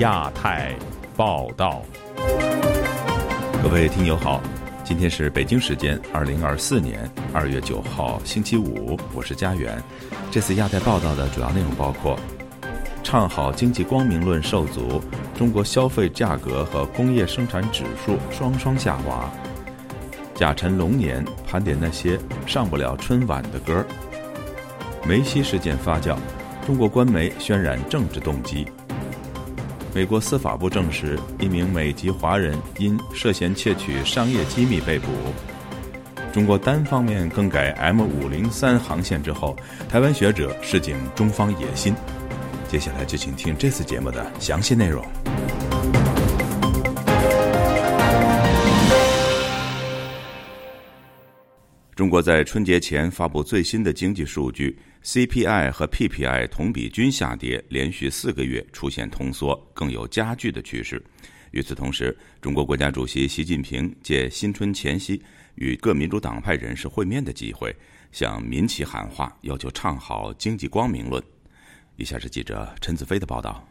亚太报道，各位听友好，今天是北京时间二零二四年二月九号星期五，我是家园。这次亚太报道的主要内容包括：唱好经济光明论受阻，中国消费价格和工业生产指数双双下滑；甲辰龙年盘点那些上不了春晚的歌；梅西事件发酵，中国官媒渲染政治动机。美国司法部证实，一名美籍华人因涉嫌窃取商业机密被捕。中国单方面更改 M 五零三航线之后，台湾学者示警中方野心。接下来就请听这次节目的详细内容。中国在春节前发布最新的经济数据，CPI 和 PPI 同比均下跌，连续四个月出现通缩，更有加剧的趋势。与此同时，中国国家主席习近平借新春前夕与各民主党派人士会面的机会，向民企喊话，要求唱好经济光明论。以下是记者陈子飞的报道。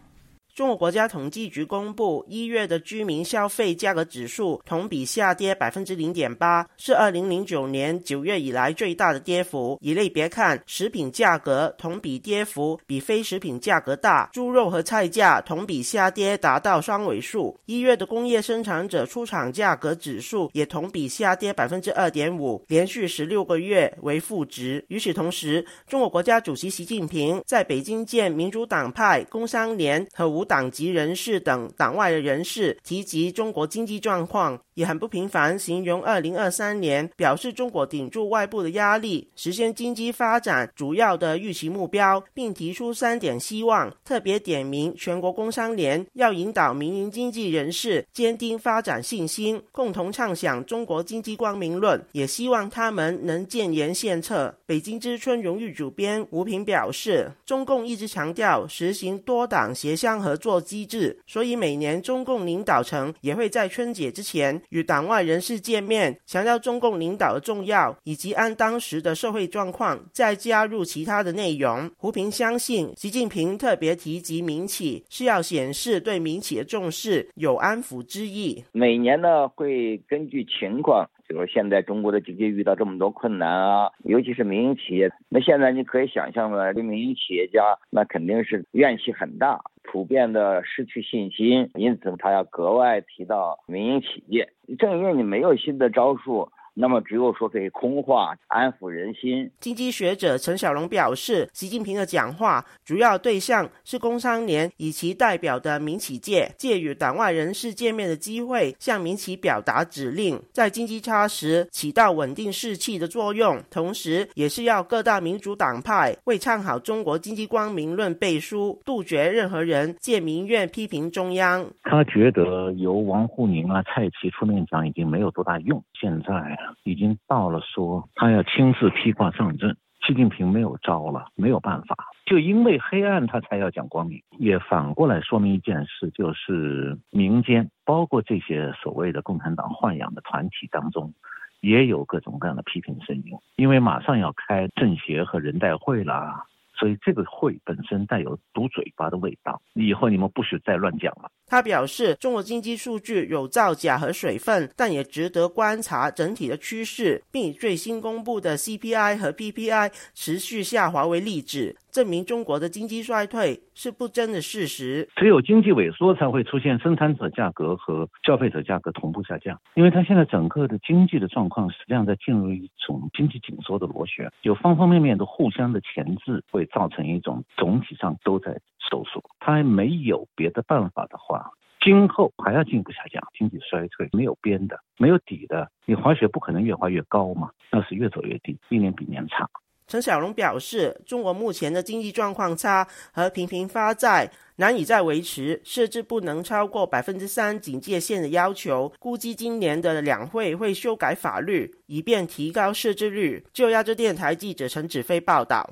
中国国家统计局公布一月的居民消费价格指数同比下跌百分之零点八，是二零零九年九月以来最大的跌幅。以类别看，食品价格同比跌幅比非食品价格大，猪肉和菜价同比下跌达到双位数。一月的工业生产者出厂价格指数也同比下跌百分之二点五，连续十六个月为负值。与此同时，中国国家主席习近平在北京见民主党派、工商联和无党籍人士等党外的人士提及中国经济状况，也很不频繁形容二零二三年，表示中国顶住外部的压力，实现经济发展主要的预期目标，并提出三点希望，特别点名全国工商联要引导民营经济人士坚定发展信心，共同畅想中国经济光明论，也希望他们能建言献策。北京之春荣誉主编吴平表示，中共一直强调实行多党协商合。做机制，所以每年中共领导层也会在春节之前与党外人士见面，强调中共领导的重要，以及按当时的社会状况再加入其他的内容。胡平相信，习近平特别提及民企是要显示对民企的重视，有安抚之意。每年呢会根据情况，比如现在中国的经济遇到这么多困难啊，尤其是民营企业，那现在你可以想象的，这民营企业家那肯定是怨气很大。普遍的失去信心，因此他要格外提到民营企业。正因为你没有新的招数。那么只有说可以空话安抚人心。经济学者陈小龙表示，习近平的讲话主要对象是工商联以其代表的民企界，借与党外人士见面的机会，向民企表达指令，在经济差时起到稳定士气的作用，同时也是要各大民主党派为唱好中国经济光明论背书，杜绝任何人借民怨批评中央。他觉得由王沪宁啊、蔡奇出面讲已经没有多大用，现在。已经到了说他要亲自披挂上阵，习近平没有招了，没有办法，就因为黑暗他才要讲光明，也反过来说明一件事，就是民间包括这些所谓的共产党豢养的团体当中，也有各种各样的批评声音，因为马上要开政协和人代会了，所以这个会本身带有堵嘴巴的味道，以后你们不许再乱讲了。他表示，中国经济数据有造假和水分，但也值得观察整体的趋势，并以最新公布的 CPI 和 PPI 持续下滑为例子，证明中国的经济衰退是不争的事实。只有经济萎缩才会出现生产者价格和消费者价格同步下降，因为它现在整个的经济的状况实际上在进入一种经济紧缩的螺旋，有方方面面的互相的钳制，会造成一种总体上都在收缩。它还没有别的办法的话。今后还要进一步下降，经济衰退没有边的，没有底的。你滑雪不可能越滑越高嘛，那是越走越低，一年比年差。陈小龙表示，中国目前的经济状况差和频频发债，难以再维持设置不能超过百分之三警戒线的要求。估计今年的两会会修改法律，以便提高设置率。就亚洲电台记者陈子飞报道。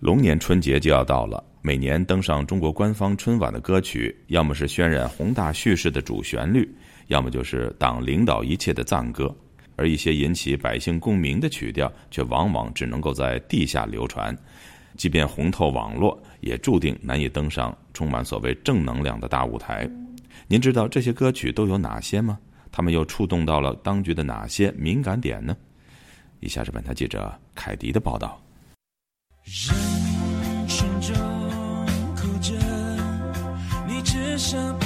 龙年春节就要到了。每年登上中国官方春晚的歌曲，要么是渲染宏大叙事的主旋律，要么就是党领导一切的赞歌。而一些引起百姓共鸣的曲调，却往往只能够在地下流传。即便红透网络，也注定难以登上充满所谓正能量的大舞台。您知道这些歌曲都有哪些吗？他们又触动到了当局的哪些敏感点呢？以下是本台记者凯迪的报道。人群中哭着，你只想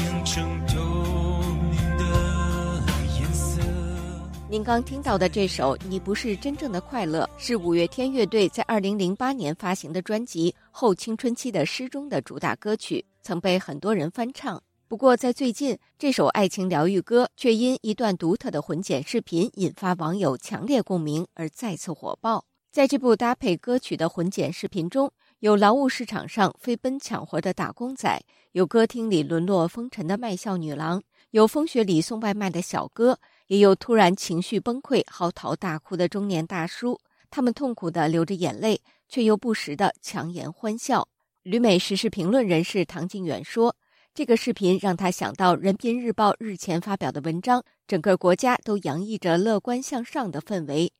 您刚听到的这首《你不是真正的快乐》是五月天乐队在二零零八年发行的专辑《后青春期的诗》中的主打歌曲，曾被很多人翻唱。不过，在最近，这首爱情疗愈歌却因一段独特的混剪视频引发网友强烈共鸣而再次火爆。在这部搭配歌曲的混剪视频中，有劳务市场上飞奔抢活的打工仔，有歌厅里沦落风尘的卖笑女郎，有风雪里送外卖的小哥，也有突然情绪崩溃嚎啕大哭的中年大叔。他们痛苦地流着眼泪，却又不时地强颜欢笑。旅美时事评论人士唐靖远说。这个视频让他想到《人民日报》日前发表的文章，整个国家都洋溢着乐观向上的氛围。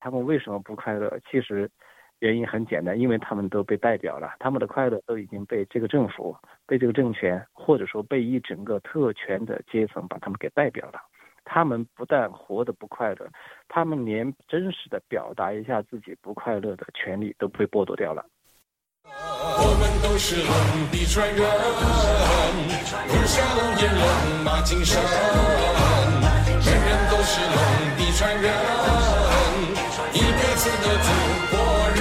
他们为什么不快乐？其实原因很简单，因为他们都被代表了，他们的快乐都已经被这个政府、被这个政权，或者说被一整个特权的阶层把他们给代表了。他们不但活得不快乐，他们连真实的表达一下自己不快乐的权利都被剥夺掉了。我们都是龙的传人，龙下龙眼龙马精神，人人都是龙的传人，一辈子的祖国人。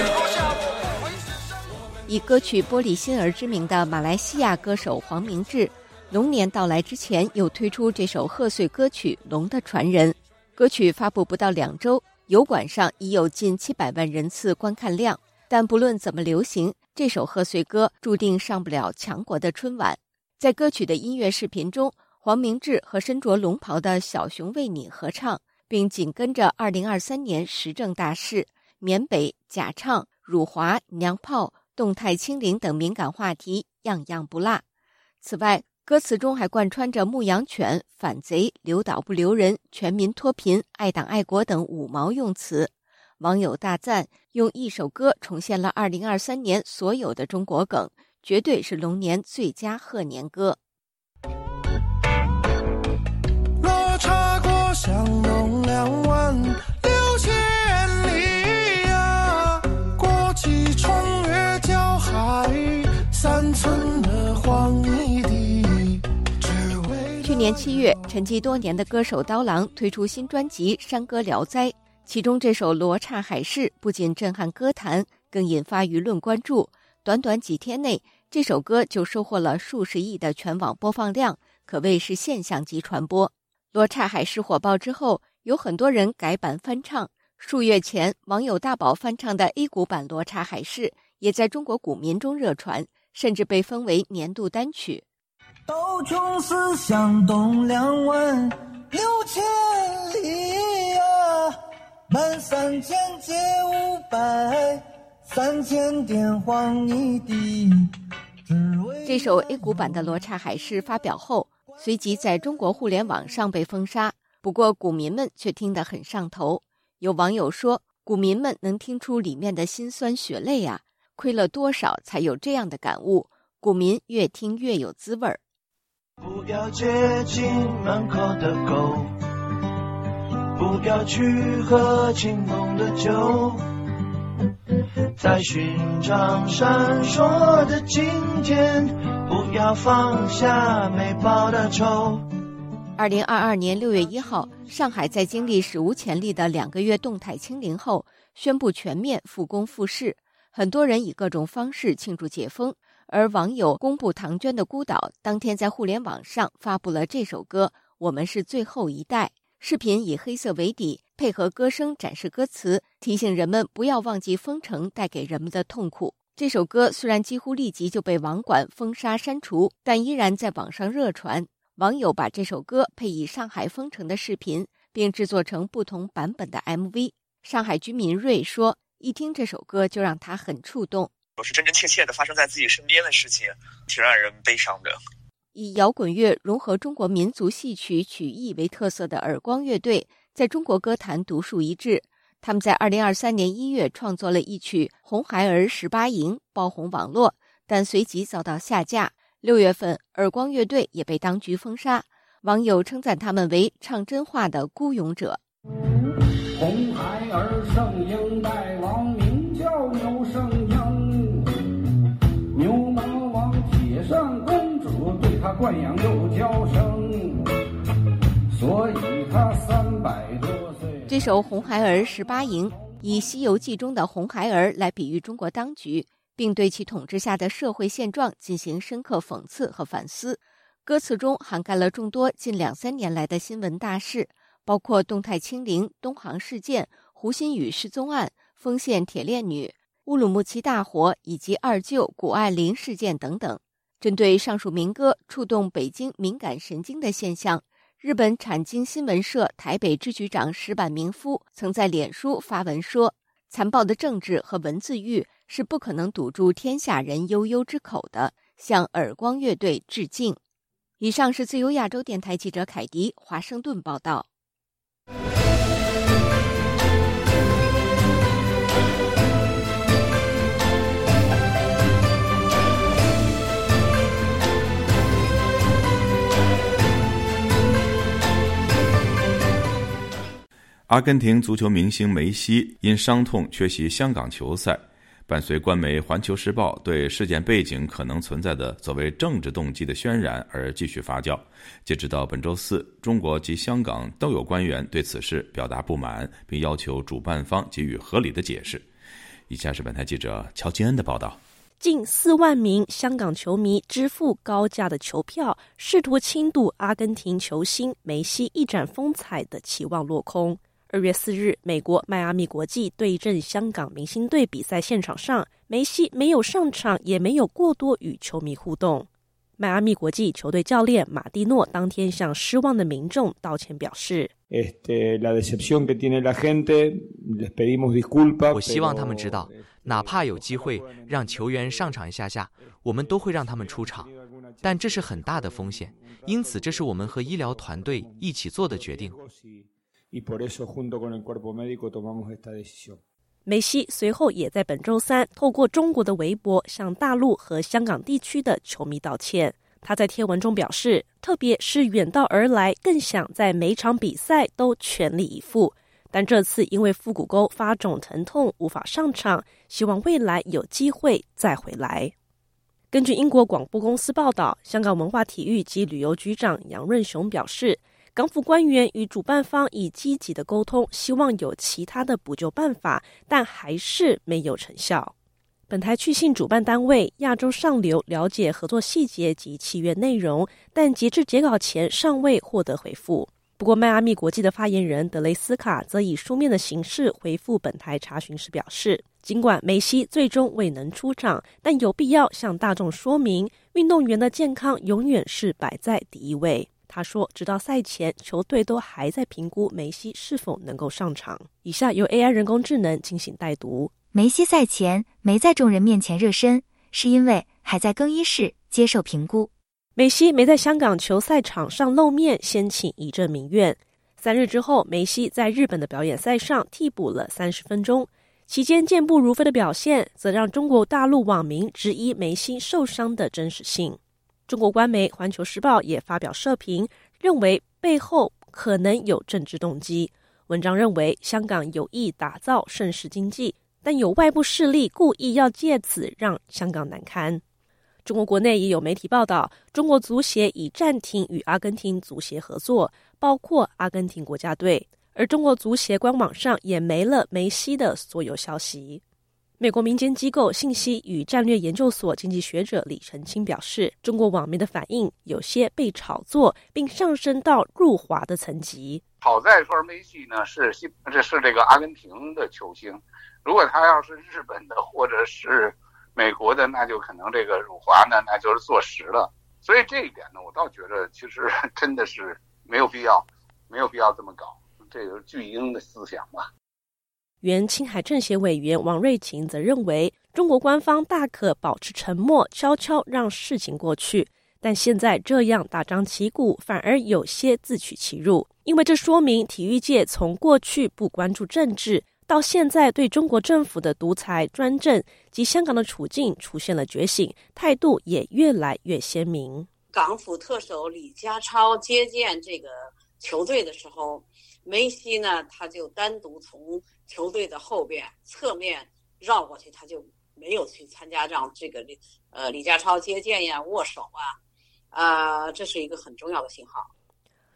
以歌曲《玻璃心》而知名的马来西亚歌手黄明志，龙年到来之前又推出这首贺岁歌曲《龙的传人》。歌曲发布不到两周，油管上已有近七百万人次观看量。但不论怎么流行。这首贺岁歌注定上不了强国的春晚。在歌曲的音乐视频中，黄明志和身着龙袍的小熊为你合唱，并紧跟着2023年时政大事、缅北假唱、辱华、娘炮、动态清零等敏感话题，样样不落。此外，歌词中还贯穿着牧羊犬、反贼、留岛不留人、全民脱贫、爱党爱国等五毛用词。网友大赞，用一首歌重现了二零二三年所有的中国梗，绝对是龙年最佳贺年歌。落差过香年七月，沉寂多年的歌手刀郎推出新专辑《山歌聊斋》。其中这首《罗刹海市》不仅震撼歌坛，更引发舆论关注。短短几天内，这首歌就收获了数十亿的全网播放量，可谓是现象级传播。《罗刹海市》火爆之后，有很多人改版翻唱。数月前，网友大宝翻唱的 A 股版《罗刹海市》也在中国股民中热传，甚至被封为年度单曲。刀穷思向东两万六千里呀。满三千借五百，三千点黄泥地。这首 A 股版的《罗刹海市》发表后，随即在中国互联网上被封杀。不过，股民们却听得很上头。有网友说：“股民们能听出里面的辛酸血泪啊，亏了多少才有这样的感悟？股民越听越有滋味儿。”不要接近门口的狗。不要去喝清梦的酒，在寻找闪烁的今天，不要放下没报的仇。二零二二年六月一号，上海在经历史无前例的两个月动态清零后，宣布全面复工复市。很多人以各种方式庆祝解封，而网友公布唐娟的孤岛，当天在互联网上发布了这首歌《我们是最后一代》。视频以黑色为底，配合歌声展示歌词，提醒人们不要忘记封城带给人们的痛苦。这首歌虽然几乎立即就被网管封杀删除，但依然在网上热传。网友把这首歌配以上海封城的视频，并制作成不同版本的 MV。上海居民瑞说：“一听这首歌就让他很触动，都是真真切切的发生在自己身边的事情，挺让人悲伤的。”以摇滚乐融合中国民族戏曲曲艺为特色的耳光乐队，在中国歌坛独树一帜。他们在二零二三年一月创作了一曲《红孩儿十八营》，爆红网络，但随即遭到下架。六月份，耳光乐队也被当局封杀，网友称赞他们为唱真话的孤勇者。红孩儿圣婴大他惯养又娇生，所以他三百多岁。这首《红孩儿十八营》以《西游记》中的红孩儿来比喻中国当局，并对其统治下的社会现状进行深刻讽刺和反思。歌词中涵盖了众多近两三年来的新闻大事，包括动态清零、东航事件、胡鑫宇失踪案、丰县铁链女、乌鲁木齐大火以及二舅谷爱凌事件等等。针对上述民歌触动北京敏感神经的现象。日本产经新闻社台北支局长石坂明夫曾在脸书发文说：“残暴的政治和文字狱是不可能堵住天下人悠悠之口的。”向耳光乐队致敬。以上是自由亚洲电台记者凯迪华盛顿报道。阿根廷足球明星梅西因伤痛缺席香港球赛，伴随官媒《环球时报》对事件背景可能存在的所谓政治动机的渲染而继续发酵。截止到本周四，中国及香港都有官员对此事表达不满，并要求主办方给予合理的解释。以下是本台记者乔金恩的报道：近四万名香港球迷支付高价的球票，试图轻渡阿根廷球星梅西一展风采的期望落空。二月四日，美国迈阿密国际对阵香港明星队比赛现场上，梅西没有上场，也没有过多与球迷互动。迈阿密国际球队教练马蒂诺当天向失望的民众道歉，表示：“我希望他们知道，哪怕有机会让球员上场一下下，我们都会让他们出场，但这是很大的风险，因此这是我们和医疗团队一起做的决定。”梅西随后也在本周三透过中国的微博向大陆和香港地区的球迷道歉。他在贴文中表示，特别是远道而来，更想在每场比赛都全力以赴，但这次因为腹股沟发肿疼痛无法上场，希望未来有机会再回来。根据英国广播公司报道，香港文化体育及旅游局长杨润雄表示。港府官员与主办方已积极的沟通，希望有其他的补救办法，但还是没有成效。本台去信主办单位亚洲上流了解合作细节及契约内容，但截至截稿前尚未获得回复。不过，迈阿密国际的发言人德雷斯卡则以书面的形式回复本台查询时表示，尽管梅西最终未能出场，但有必要向大众说明，运动员的健康永远是摆在第一位。他说：“直到赛前，球队都还在评估梅西是否能够上场。”以下由 AI 人工智能进行带读。梅西赛前没在众人面前热身，是因为还在更衣室接受评估。梅西没在香港球赛场上露面，掀起一阵民怨。三日之后，梅西在日本的表演赛上替补了三十分钟，期间健步如飞的表现，则让中国大陆网民质疑梅西受伤的真实性。中国官媒《环球时报》也发表社评，认为背后可能有政治动机。文章认为，香港有意打造盛世经济，但有外部势力故意要借此让香港难堪。中国国内也有媒体报道，中国足协已暂停与阿根廷足协合作，包括阿根廷国家队，而中国足协官网上也没了梅西的所有消息。美国民间机构信息与战略研究所经济学者李澄清表示，中国网民的反应有些被炒作，并上升到入华的层级。好在说梅西呢是西，这是这个阿根廷的球星，如果他要是日本的或者是美国的，那就可能这个辱华呢，那就是坐实了。所以这一点呢，我倒觉得其实真的是没有必要，没有必要这么搞，这个巨婴的思想吧。原青海政协委员王瑞琴则认为，中国官方大可保持沉默，悄悄让事情过去。但现在这样大张旗鼓，反而有些自取其辱，因为这说明体育界从过去不关注政治，到现在对中国政府的独裁专政及香港的处境出现了觉醒，态度也越来越鲜明。港府特首李家超接见这个球队的时候，梅西呢，他就单独从球队的后边侧面绕过去，他就没有去参加让这个李呃李家超接见呀、握手啊，啊，这是一个很重要的信号。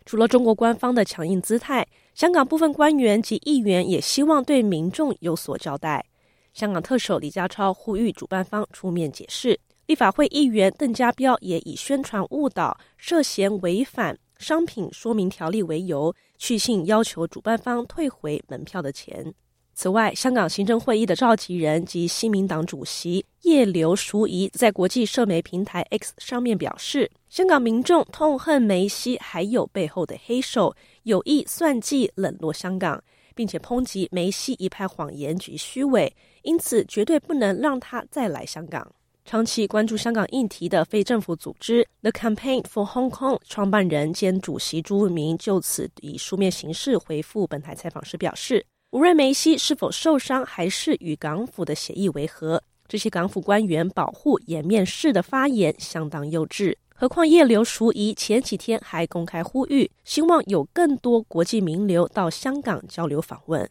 除了中国官方的强硬姿态，香港部分官员及议员也希望对民众有所交代。香港特首李家超呼吁主办方出面解释。立法会议员邓家彪也以宣传误导、涉嫌违反商品说明条例为由，去信要求主办方退回门票的钱。此外，香港行政会议的召集人及新民党主席叶刘淑仪在国际社媒平台 X 上面表示，香港民众痛恨梅西还有背后的黑手，有意算计冷落香港，并且抨击梅西一派谎言及虚伪，因此绝对不能让他再来香港。长期关注香港议题的非政府组织 The Campaign for Hong Kong 创办人兼主席朱明就此以书面形式回复本台采访时表示。无论梅西是否受伤，还是与港府的协议为何，这些港府官员保护颜面式的发言相当幼稚。何况叶刘淑仪前几天还公开呼吁，希望有更多国际名流到香港交流访问。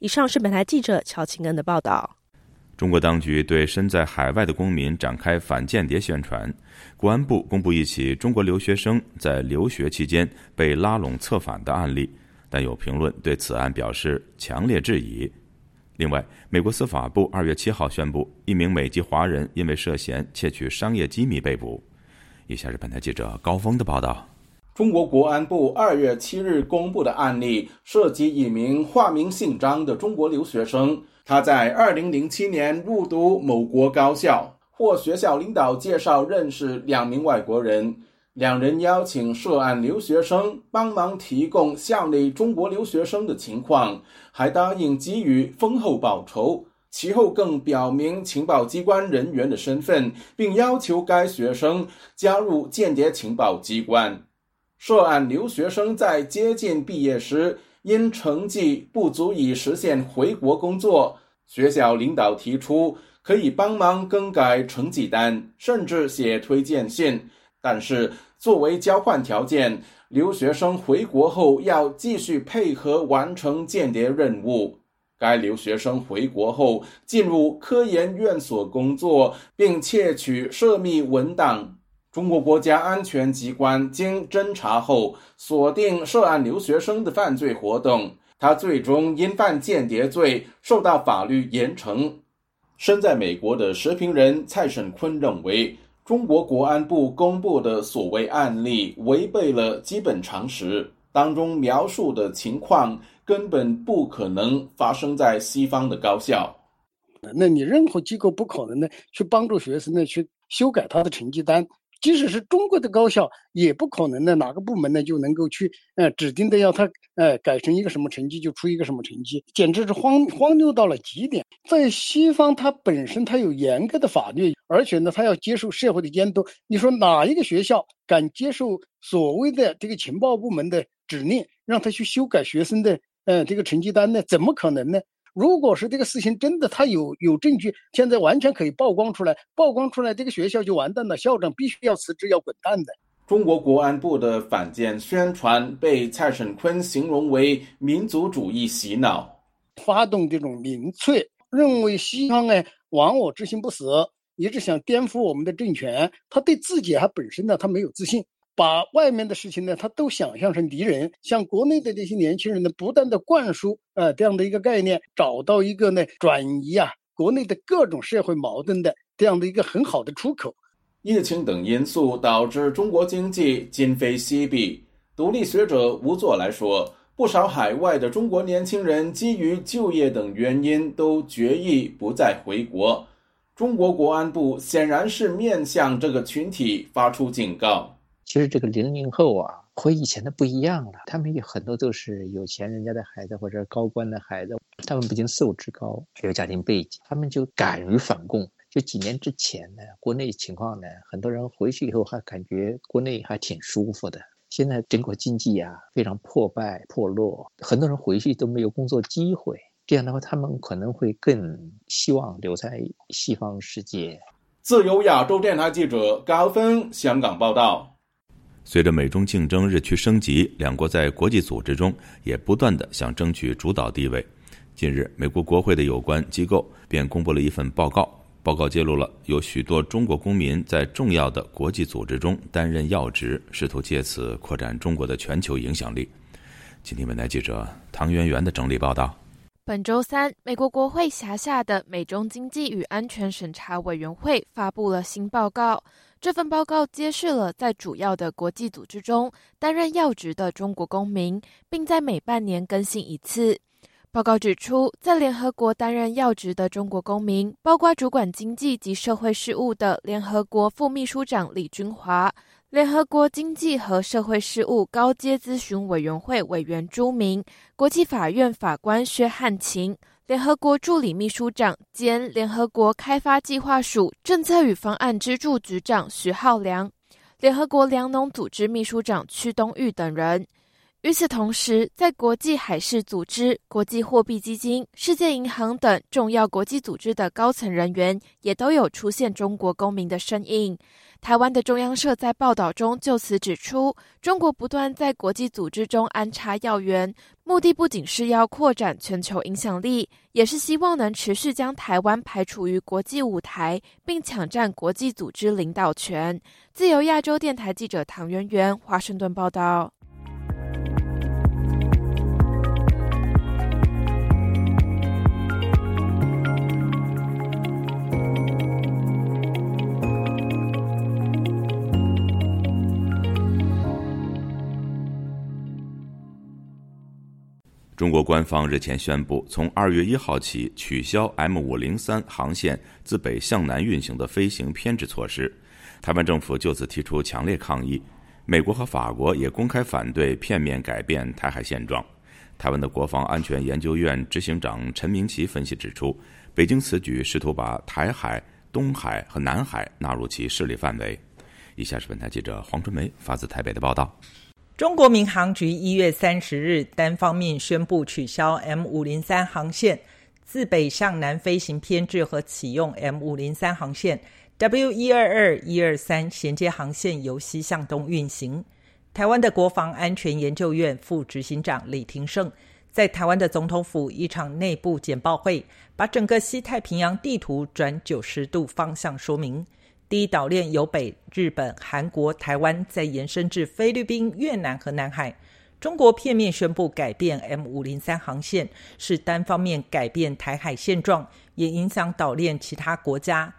以上是本台记者乔清恩的报道。中国当局对身在海外的公民展开反间谍宣传。国安部公布一起中国留学生在留学期间被拉拢策反的案例。但有评论对此案表示强烈质疑。另外，美国司法部二月七号宣布，一名美籍华人因为涉嫌窃取商业机密被捕。以下是本台记者高峰的报道：中国国安部二月七日公布的案例涉及一名化名姓张的中国留学生，他在二零零七年入读某国高校，获学校领导介绍认识两名外国人。两人邀请涉案留学生帮忙提供校内中国留学生的情况，还答应给予丰厚报酬。其后更表明情报机关人员的身份，并要求该学生加入间谍情报机关。涉案留学生在接近毕业时，因成绩不足以实现回国工作，学校领导提出可以帮忙更改成绩单，甚至写推荐信，但是。作为交换条件，留学生回国后要继续配合完成间谍任务。该留学生回国后进入科研院所工作，并窃取涉密文档。中国国家安全机关经侦查后，锁定涉案留学生的犯罪活动。他最终因犯间谍罪受到法律严惩。身在美国的时评人蔡沈坤认为。中国国安部公布的所谓案例违背了基本常识，当中描述的情况根本不可能发生在西方的高校。那你任何机构不可能呢去帮助学生呢去修改他的成绩单。即使是中国的高校，也不可能呢，哪个部门呢就能够去，呃，指定的要他，呃，改成一个什么成绩就出一个什么成绩，简直是荒荒谬到了极点。在西方，它本身它有严格的法律，而且呢，它要接受社会的监督。你说哪一个学校敢接受所谓的这个情报部门的指令，让他去修改学生的，呃，这个成绩单呢？怎么可能呢？如果是这个事情真的，他有有证据，现在完全可以曝光出来，曝光出来，这个学校就完蛋了，校长必须要辞职，要滚蛋的。中国国安部的反间宣传被蔡沈坤形容为民族主义洗脑，发动这种民粹，认为西方呢亡我之心不死，一直想颠覆我们的政权，他对自己还本身呢，他没有自信。把外面的事情呢，他都想象成敌人，向国内的这些年轻人呢，不断的灌输呃这样的一个概念，找到一个呢转移啊国内的各种社会矛盾的这样的一个很好的出口。疫情等因素导致中国经济今非昔比。独立学者吴作来说，不少海外的中国年轻人基于就业等原因都决意不再回国。中国国安部显然是面向这个群体发出警告。其实这个零零后啊，和以前的不一样了。他们有很多都是有钱人家的孩子，或者高官的孩子。他们不仅素质高，还有家庭背景，他们就敢于反共。就几年之前呢，国内情况呢，很多人回去以后还感觉国内还挺舒服的。现在整个经济啊非常破败破落，很多人回去都没有工作机会。这样的话，他们可能会更希望留在西方世界。自由亚洲电台记者高峰香港报道。随着美中竞争日趋升级，两国在国际组织中也不断的想争取主导地位。近日，美国国会的有关机构便公布了一份报告，报告揭露了有许多中国公民在重要的国际组织中担任要职，试图借此扩展中国的全球影响力。今天，本台记者唐媛媛的整理报道。本周三，美国国会辖下的美中经济与安全审查委员会发布了新报告。这份报告揭示了在主要的国际组织中担任要职的中国公民，并在每半年更新一次。报告指出，在联合国担任要职的中国公民，包括主管经济及社会事务的联合国副秘书长李军华、联合国经济和社会事务高阶咨询委员会委员朱明、国际法院法官薛汉琴。联合国助理秘书长兼联合国开发计划署政策与方案支柱局长徐浩良，联合国粮农组织秘书长屈东玉等人。与此同时，在国际海事组织、国际货币基金、世界银行等重要国际组织的高层人员，也都有出现中国公民的身影。台湾的中央社在报道中就此指出，中国不断在国际组织中安插要员，目的不仅是要扩展全球影响力，也是希望能持续将台湾排除于国际舞台，并抢占国际组织领导权。自由亚洲电台记者唐媛媛，华盛顿报道。中国官方日前宣布，从二月一号起取消 M 五零三航线自北向南运行的飞行偏置措施。台湾政府就此提出强烈抗议，美国和法国也公开反对片面改变台海现状。台湾的国防安全研究院执行长陈明奇分析指出，北京此举试图把台海、东海和南海纳入其势力范围。以下是本台记者黄春梅发自台北的报道。中国民航局一月三十日单方面宣布取消 M 五零三航线自北向南飞行偏置和启用 M 五零三航线 W 一二二一二三衔接航线由西向东运行。台湾的国防安全研究院副执行长李廷胜在台湾的总统府一场内部简报会，把整个西太平洋地图转九十度方向说明。第一岛链由北日本、韩国、台湾，再延伸至菲律宾、越南和南海。中国片面宣布改变 M 五零三航线，是单方面改变台海现状，也影响岛链其他国家。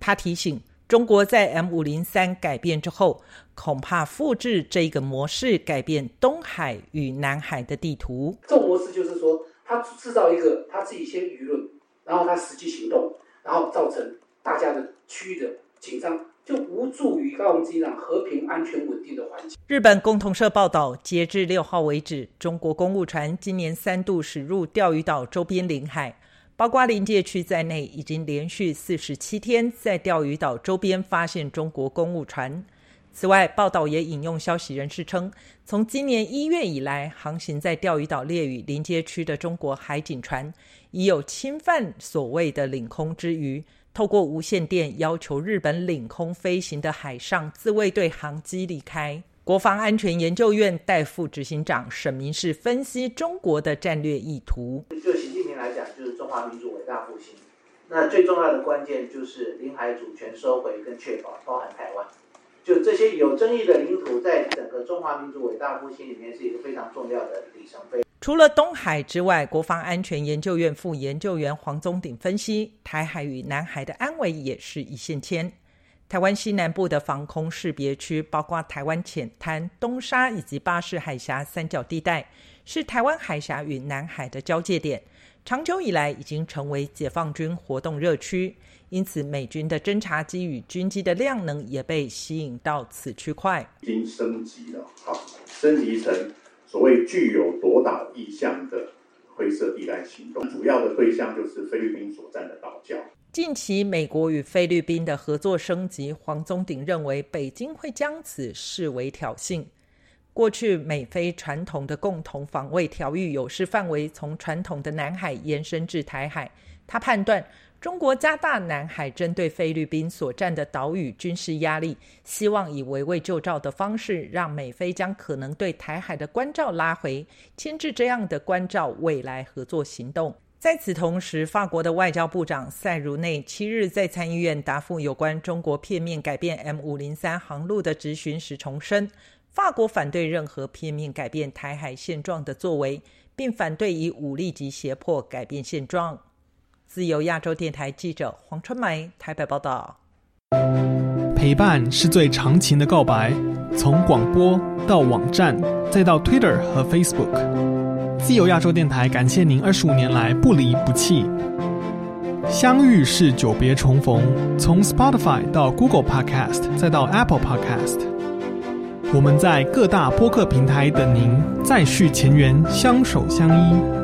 他提醒，中国在 M 五零三改变之后，恐怕复制这个模式，改变东海与南海的地图。这种模式就是说，他制造一个他自己先舆论，然后他实际行动，然后造成大家的区域的。紧张就无助于告诉机长和平、安全、稳定的环境。日本共同社报道，截至六号为止，中国公务船今年三度驶入钓鱼岛周边领海，包括临界区在内，已经连续四十七天在钓鱼岛周边发现中国公务船。此外，报道也引用消息人士称，从今年一月以来，航行在钓鱼岛列屿临街区的中国海警船已有侵犯所谓的领空之余。透过无线电要求日本领空飞行的海上自卫队航机离开。国防安全研究院代副执行长沈明世分析中国的战略意图。就习近平来讲，就是中华民族伟大复兴。那最重要的关键就是领海主权收回跟确保，包含台湾。就这些有争议的领土，在整个中华民族伟大复兴里面是一个非常重要的里程碑。除了东海之外，国防安全研究院副研究员黄宗鼎分析，台海与南海的安危也是一线牵。台湾西南部的防空识别区，包括台湾浅滩、东沙以及巴士海峡三角地带，是台湾海峡与南海的交界点，长久以来已经成为解放军活动热区。因此，美军的侦察机与军机的量能也被吸引到此区块，已经升级了，好，升级成。所谓具有夺岛意向的灰色地带行动，主要的对象就是菲律宾所占的岛礁。近期美国与菲律宾的合作升级，黄宗鼎认为北京会将此视为挑衅。过去美菲传统的共同防卫条约有事范围从传统的南海延伸至台海。他判断中国加大南海针对菲律宾所占的岛屿军事压力，希望以围魏救赵的方式，让美菲将可能对台海的关照拉回，牵制这样的关照未来合作行动。在此同时，法国的外交部长塞茹内七日在参议院答复有关中国片面改变 M 五零三航路的质询时重申。法国反对任何片面改变台海现状的作为，并反对以武力及胁迫改变现状。自由亚洲电台记者黄春梅台北报道。陪伴是最长情的告白，从广播到网站，再到 Twitter 和 Facebook。自由亚洲电台感谢您二十五年来不离不弃。相遇是久别重逢，从 Spotify 到 Google Podcast，再到 Apple Podcast。我们在各大播客平台等您，再续前缘，相守相依。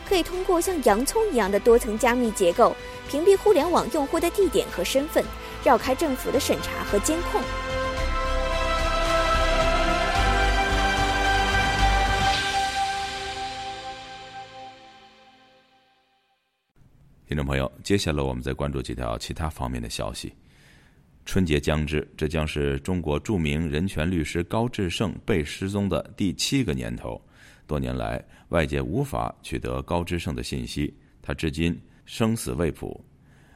可以通过像洋葱一样的多层加密结构，屏蔽互联网用户的地点和身份，绕开政府的审查和监控。听众朋友，接下来我们再关注几条其他方面的消息。春节将至，这将是中国著名人权律师高志胜被失踪的第七个年头。多年来，外界无法取得高志胜的信息，他至今生死未卜。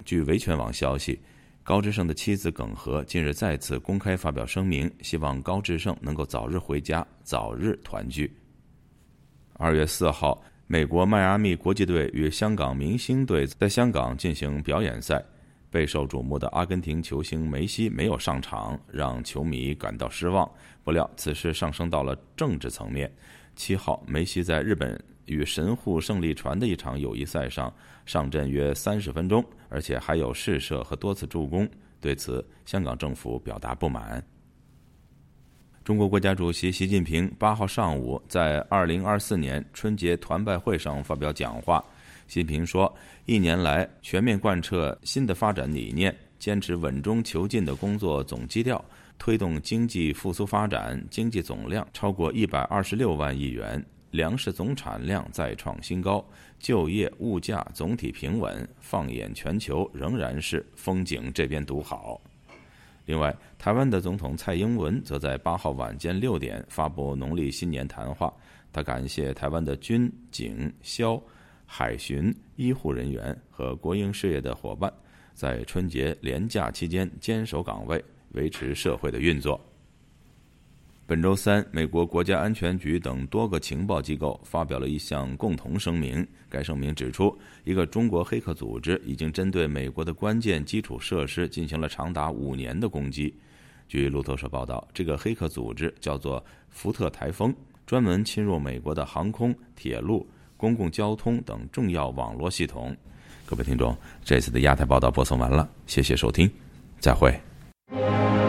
据维权网消息，高志胜的妻子耿和近日再次公开发表声明，希望高志胜能够早日回家，早日团聚。二月四号。美国迈阿密国际队与香港明星队在香港进行表演赛，备受瞩目的阿根廷球星梅西没有上场，让球迷感到失望。不料此事上升到了政治层面。七号，梅西在日本与神户胜利船的一场友谊赛上上阵约三十分钟，而且还有试射和多次助攻。对此，香港政府表达不满。中国国家主席习近平八号上午在二零二四年春节团拜会上发表讲话。习近平说：“一年来，全面贯彻新的发展理念，坚持稳中求进的工作总基调，推动经济复苏发展，经济总量超过一百二十六万亿元，粮食总产量再创新高，就业物价总体平稳。放眼全球，仍然是风景这边独好。”另外，台湾的总统蔡英文则在八号晚间六点发布农历新年谈话。他感谢台湾的军警消、海巡、医护人员和国营事业的伙伴，在春节连假期间坚守岗位，维持社会的运作。本周三，美国国家安全局等多个情报机构发表了一项共同声明。该声明指出，一个中国黑客组织已经针对美国的关键基础设施进行了长达五年的攻击。据路透社报道，这个黑客组织叫做“福特台风”，专门侵入美国的航空、铁路、公共交通等重要网络系统。各位听众，这次的亚太报道播送完了，谢谢收听，再会。Thank.